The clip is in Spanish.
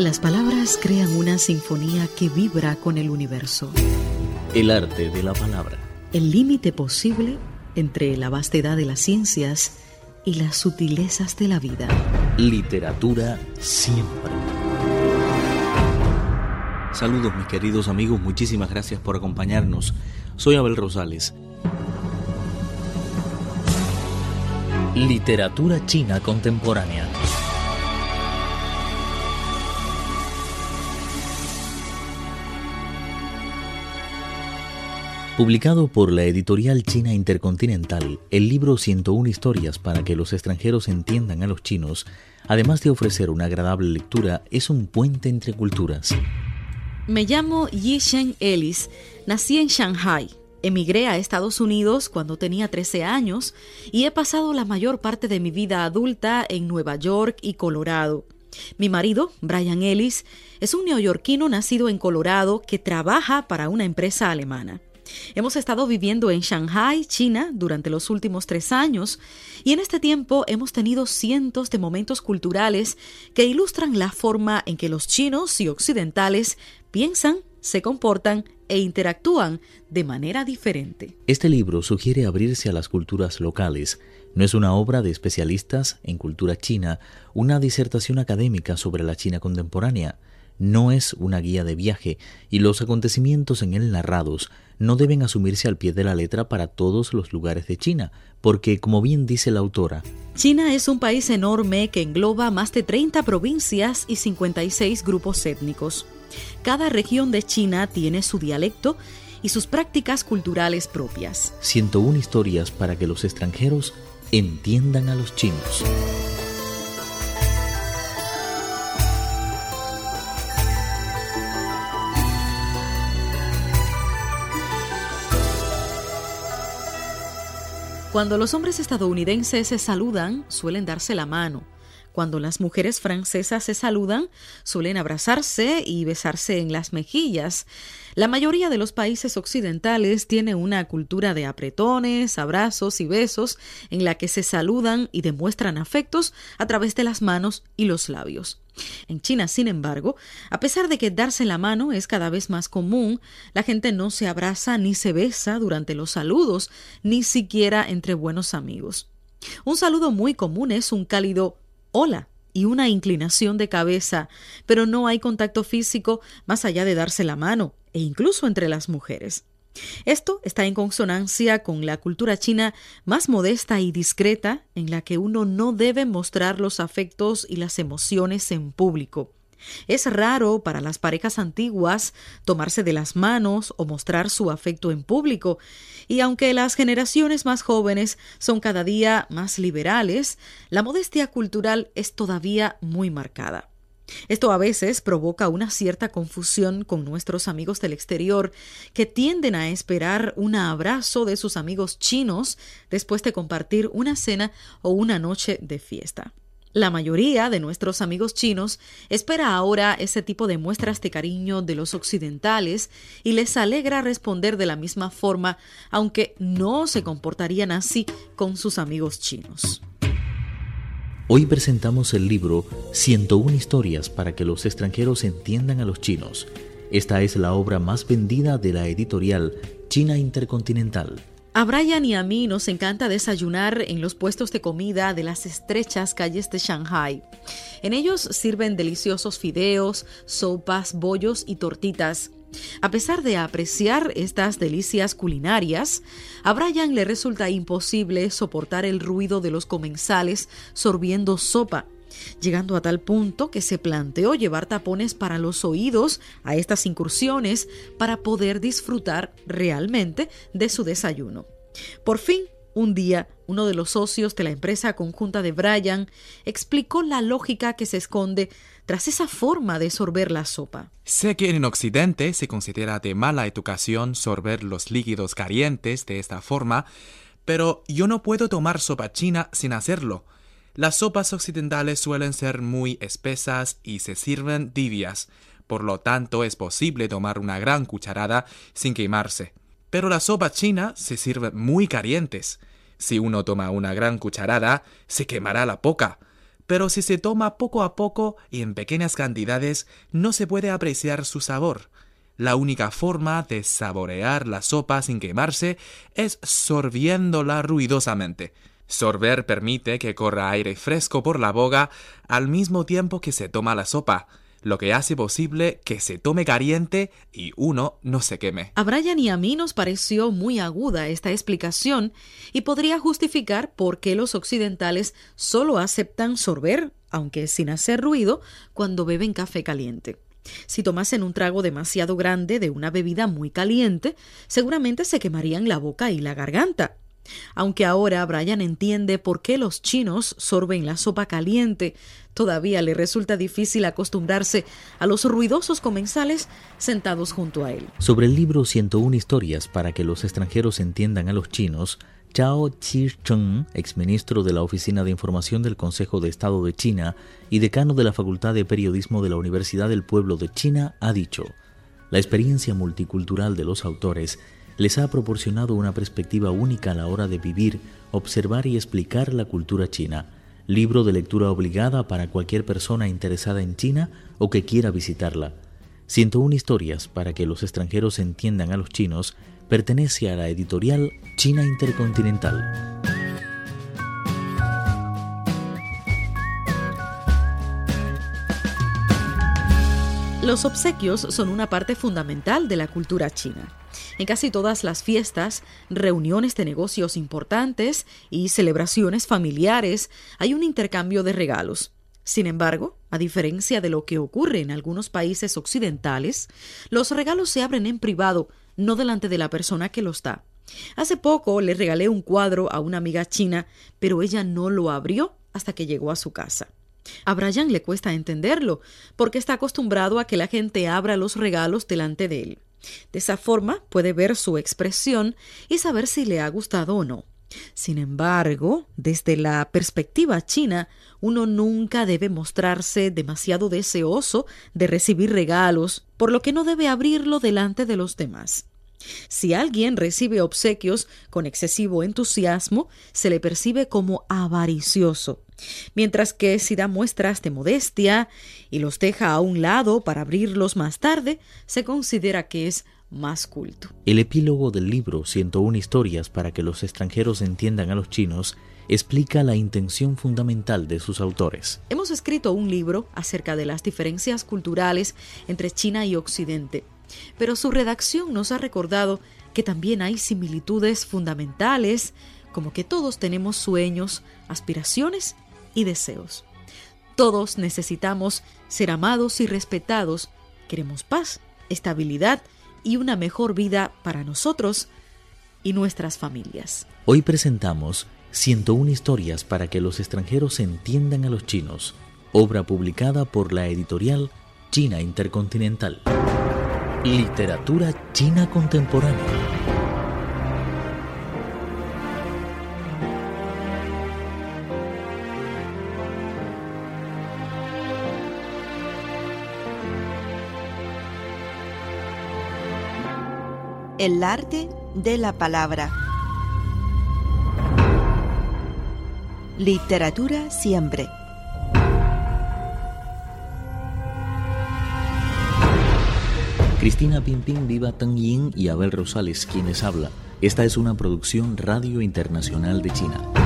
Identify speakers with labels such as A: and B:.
A: Las palabras crean una sinfonía que vibra con el universo.
B: El arte de la palabra.
A: El límite posible entre la vastedad de las ciencias y las sutilezas de la vida.
B: Literatura siempre. Saludos mis queridos amigos, muchísimas gracias por acompañarnos. Soy Abel Rosales. Literatura china contemporánea. Publicado por la editorial china Intercontinental, el libro 101 historias para que los extranjeros entiendan a los chinos, además de ofrecer una agradable lectura, es un puente entre culturas.
A: Me llamo Yi Shen Ellis, nací en Shanghai. Emigré a Estados Unidos cuando tenía 13 años y he pasado la mayor parte de mi vida adulta en Nueva York y Colorado. Mi marido, Brian Ellis, es un neoyorquino nacido en Colorado que trabaja para una empresa alemana. Hemos estado viviendo en Shanghai, China, durante los últimos tres años y en este tiempo hemos tenido cientos de momentos culturales que ilustran la forma en que los chinos y occidentales piensan, se comportan e interactúan de manera diferente.
B: Este libro sugiere abrirse a las culturas locales. No es una obra de especialistas en cultura china, una disertación académica sobre la China contemporánea no es una guía de viaje y los acontecimientos en él narrados no deben asumirse al pie de la letra para todos los lugares de China, porque, como bien dice la autora,
A: China es un país enorme que engloba más de 30 provincias y 56 grupos étnicos. Cada región de China tiene su dialecto y sus prácticas culturales propias.
B: 101 historias para que los extranjeros entiendan a los chinos.
A: Cuando los hombres estadounidenses se saludan, suelen darse la mano. Cuando las mujeres francesas se saludan, suelen abrazarse y besarse en las mejillas. La mayoría de los países occidentales tiene una cultura de apretones, abrazos y besos en la que se saludan y demuestran afectos a través de las manos y los labios. En China, sin embargo, a pesar de que darse la mano es cada vez más común, la gente no se abraza ni se besa durante los saludos, ni siquiera entre buenos amigos. Un saludo muy común es un cálido hola y una inclinación de cabeza, pero no hay contacto físico más allá de darse la mano, e incluso entre las mujeres. Esto está en consonancia con la cultura china más modesta y discreta, en la que uno no debe mostrar los afectos y las emociones en público. Es raro para las parejas antiguas tomarse de las manos o mostrar su afecto en público, y aunque las generaciones más jóvenes son cada día más liberales, la modestia cultural es todavía muy marcada. Esto a veces provoca una cierta confusión con nuestros amigos del exterior que tienden a esperar un abrazo de sus amigos chinos después de compartir una cena o una noche de fiesta. La mayoría de nuestros amigos chinos espera ahora ese tipo de muestras de cariño de los occidentales y les alegra responder de la misma forma, aunque no se comportarían así con sus amigos chinos.
B: Hoy presentamos el libro 101 historias para que los extranjeros entiendan a los chinos. Esta es la obra más vendida de la editorial China Intercontinental.
A: A Brian y a mí nos encanta desayunar en los puestos de comida de las estrechas calles de Shanghai. En ellos sirven deliciosos fideos, sopas, bollos y tortitas. A pesar de apreciar estas delicias culinarias, a Brian le resulta imposible soportar el ruido de los comensales sorbiendo sopa llegando a tal punto que se planteó llevar tapones para los oídos a estas incursiones para poder disfrutar realmente de su desayuno. Por fin, un día, uno de los socios de la empresa conjunta de Brian explicó la lógica que se esconde tras esa forma de sorber la sopa.
C: Sé que en Occidente se considera de mala educación sorber los líquidos calientes de esta forma, pero yo no puedo tomar sopa china sin hacerlo. Las sopas occidentales suelen ser muy espesas y se sirven tibias, por lo tanto es posible tomar una gran cucharada sin quemarse. Pero la sopa china se sirve muy calientes. Si uno toma una gran cucharada, se quemará la boca. pero si se toma poco a poco y en pequeñas cantidades no se puede apreciar su sabor. La única forma de saborear la sopa sin quemarse es sorbiéndola ruidosamente. Sorber permite que corra aire fresco por la boca al mismo tiempo que se toma la sopa lo que hace posible que se tome caliente y uno no se queme.
A: A Brian y a mí nos pareció muy aguda esta explicación y podría justificar por qué los occidentales solo aceptan sorber, aunque sin hacer ruido, cuando beben café caliente. Si tomasen un trago demasiado grande de una bebida muy caliente, seguramente se quemarían la boca y la garganta. Aunque ahora Brian entiende por qué los chinos sorben la sopa caliente, todavía le resulta difícil acostumbrarse a los ruidosos comensales sentados junto a él.
B: Sobre el libro 101 historias para que los extranjeros entiendan a los chinos, Chao Chi-chung, exministro de la Oficina de Información del Consejo de Estado de China y decano de la Facultad de Periodismo de la Universidad del Pueblo de China, ha dicho, la experiencia multicultural de los autores les ha proporcionado una perspectiva única a la hora de vivir, observar y explicar la cultura china. Libro de lectura obligada para cualquier persona interesada en China o que quiera visitarla. 101 historias para que los extranjeros entiendan a los chinos pertenece a la editorial China Intercontinental.
A: Los obsequios son una parte fundamental de la cultura china. En casi todas las fiestas, reuniones de negocios importantes y celebraciones familiares hay un intercambio de regalos. Sin embargo, a diferencia de lo que ocurre en algunos países occidentales, los regalos se abren en privado, no delante de la persona que los da. Hace poco le regalé un cuadro a una amiga china, pero ella no lo abrió hasta que llegó a su casa. A Brian le cuesta entenderlo, porque está acostumbrado a que la gente abra los regalos delante de él. De esa forma puede ver su expresión y saber si le ha gustado o no. Sin embargo, desde la perspectiva china, uno nunca debe mostrarse demasiado deseoso de recibir regalos, por lo que no debe abrirlo delante de los demás. Si alguien recibe obsequios con excesivo entusiasmo, se le percibe como avaricioso, mientras que si da muestras de modestia y los deja a un lado para abrirlos más tarde, se considera que es más culto.
B: El epílogo del libro 101 historias para que los extranjeros entiendan a los chinos explica la intención fundamental de sus autores.
A: Hemos escrito un libro acerca de las diferencias culturales entre China y Occidente pero su redacción nos ha recordado que también hay similitudes fundamentales, como que todos tenemos sueños, aspiraciones y deseos. Todos necesitamos ser amados y respetados, queremos paz, estabilidad y una mejor vida para nosotros y nuestras familias.
B: Hoy presentamos 101 historias para que los extranjeros entiendan a los chinos, obra publicada por la editorial China Intercontinental. Literatura china contemporánea.
D: El arte de la palabra. Literatura siempre.
B: Cristina Pimpin, Viva Tang Yin y Abel Rosales, quienes habla. Esta es una producción Radio Internacional de China.